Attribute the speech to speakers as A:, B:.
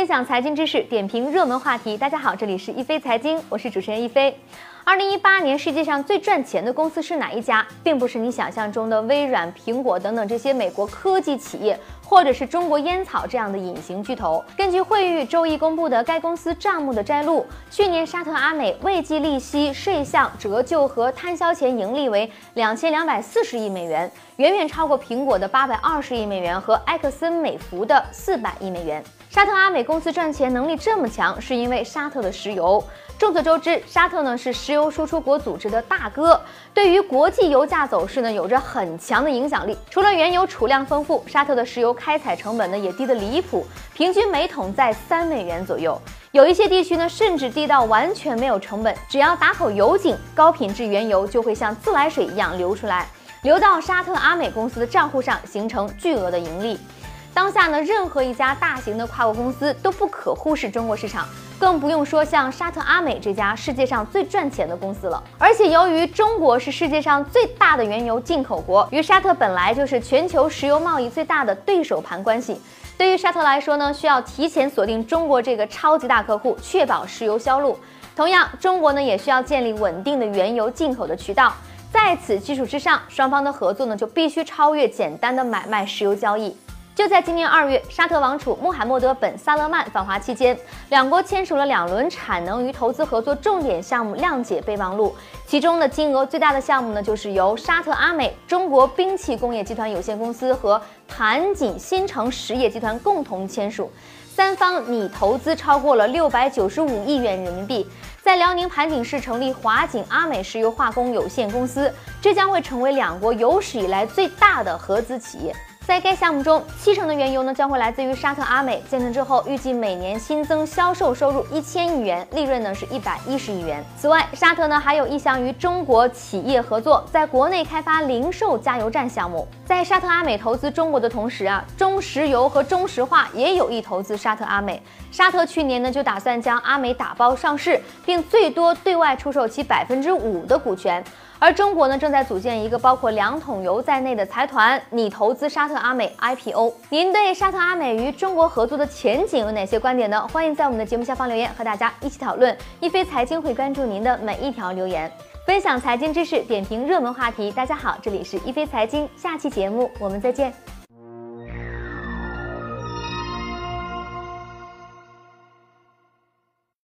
A: 分享财经知识，点评热门话题。大家好，这里是一飞财经，我是主持人一飞。二零一八年世界上最赚钱的公司是哪一家？并不是你想象中的微软、苹果等等这些美国科技企业，或者是中国烟草这样的隐形巨头。根据惠誉周一公布的该公司账目的摘录，去年沙特阿美未计利息、税项、折旧和摊销前盈利为两千两百四十亿美元，远远超过苹果的八百二十亿美元和埃克森美孚的四百亿美元。沙特阿美公司赚钱能力这么强，是因为沙特的石油。众所周知，沙特呢是石石油输出国组织的大哥，对于国际油价走势呢有着很强的影响力。除了原油储量丰富，沙特的石油开采成本呢也低得离谱，平均每桶在三美元左右。有一些地区呢甚至低到完全没有成本，只要打口油井，高品质原油就会像自来水一样流出来，流到沙特阿美公司的账户上，形成巨额的盈利。当下呢，任何一家大型的跨国公司都不可忽视中国市场，更不用说像沙特阿美这家世界上最赚钱的公司了。而且由于中国是世界上最大的原油进口国，与沙特本来就是全球石油贸易最大的对手盘关系。对于沙特来说呢，需要提前锁定中国这个超级大客户，确保石油销路。同样，中国呢也需要建立稳定的原油进口的渠道。在此基础之上，双方的合作呢就必须超越简单的买卖石油交易。就在今年二月，沙特王储穆罕默德·本·萨勒曼访华期间，两国签署了两轮产能与投资合作重点项目谅解备忘录。其中的，金额最大的项目呢，就是由沙特阿美、中国兵器工业集团有限公司和盘锦新城实业集团共同签署，三方拟投资超过了六百九十五亿元人民币，在辽宁盘锦市成立华锦阿美石油化工有限公司，这将会成为两国有史以来最大的合资企业。在该项目中，七成的原油呢将会来自于沙特阿美。建成之后，预计每年新增销售收入一千亿元，利润呢是一百一十亿元。此外，沙特呢还有意向与中国企业合作，在国内开发零售加油站项目。在沙特阿美投资中国的同时啊，中石油和中石化也有意投资沙特阿美。沙特去年呢就打算将阿美打包上市，并最多对外出售其百分之五的股权。而中国呢，正在组建一个包括两桶油在内的财团，拟投资沙特阿美 IPO。您对沙特阿美与中国合作的前景有哪些观点呢？欢迎在我们的节目下方留言，和大家一起讨论。一飞财经会关注您的每一条留言，分享财经知识，点评热门话题。大家好，这里是一飞财经，下期节目我们再见。